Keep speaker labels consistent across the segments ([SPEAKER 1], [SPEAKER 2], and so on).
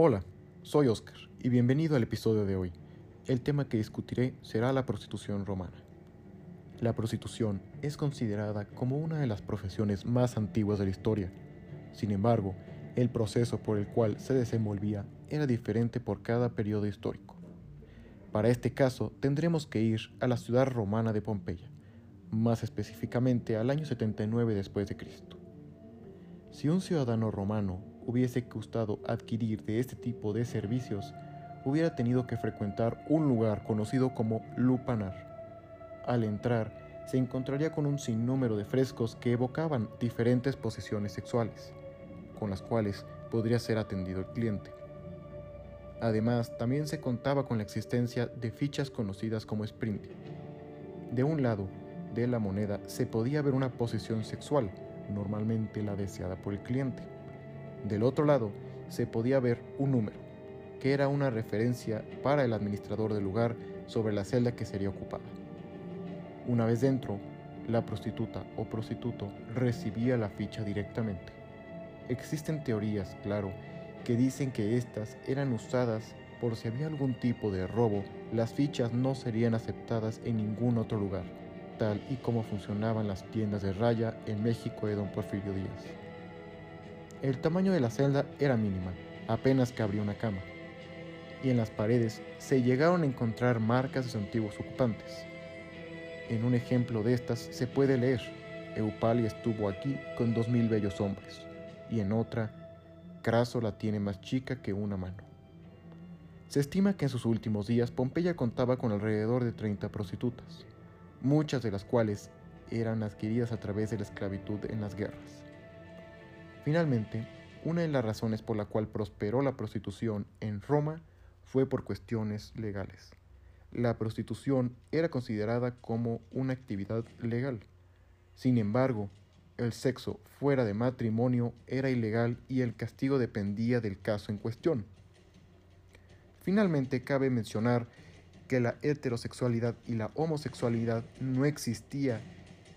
[SPEAKER 1] Hola, soy Oscar y bienvenido al episodio de hoy. El tema que discutiré será la prostitución romana. La prostitución es considerada como una de las profesiones más antiguas de la historia. Sin embargo, el proceso por el cual se desenvolvía era diferente por cada periodo histórico. Para este caso tendremos que ir a la ciudad romana de Pompeya, más específicamente al año 79 después de Cristo. Si un ciudadano romano hubiese gustado adquirir de este tipo de servicios, hubiera tenido que frecuentar un lugar conocido como Lupanar. Al entrar, se encontraría con un sinnúmero de frescos que evocaban diferentes posiciones sexuales, con las cuales podría ser atendido el cliente. Además, también se contaba con la existencia de fichas conocidas como sprint. De un lado de la moneda se podía ver una posición sexual, normalmente la deseada por el cliente. Del otro lado se podía ver un número, que era una referencia para el administrador del lugar sobre la celda que sería ocupada. Una vez dentro, la prostituta o prostituto recibía la ficha directamente. Existen teorías, claro, que dicen que estas eran usadas por si había algún tipo de robo, las fichas no serían aceptadas en ningún otro lugar, tal y como funcionaban las tiendas de raya en México de don Porfirio Díaz. El tamaño de la celda era mínima, apenas cabría una cama, y en las paredes se llegaron a encontrar marcas de sus antiguos ocupantes. En un ejemplo de estas se puede leer, Eupali estuvo aquí con dos mil bellos hombres, y en otra, Craso la tiene más chica que una mano. Se estima que en sus últimos días Pompeya contaba con alrededor de 30 prostitutas, muchas de las cuales eran adquiridas a través de la esclavitud en las guerras. Finalmente, una de las razones por la cual prosperó la prostitución en Roma fue por cuestiones legales. La prostitución era considerada como una actividad legal. Sin embargo, el sexo fuera de matrimonio era ilegal y el castigo dependía del caso en cuestión. Finalmente, cabe mencionar que la heterosexualidad y la homosexualidad no existía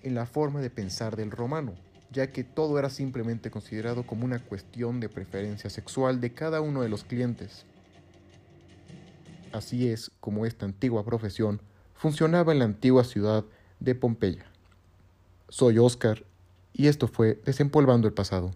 [SPEAKER 1] en la forma de pensar del romano ya que todo era simplemente considerado como una cuestión de preferencia sexual de cada uno de los clientes. Así es como esta antigua profesión funcionaba en la antigua ciudad de Pompeya. Soy Oscar y esto fue Desempolvando el Pasado.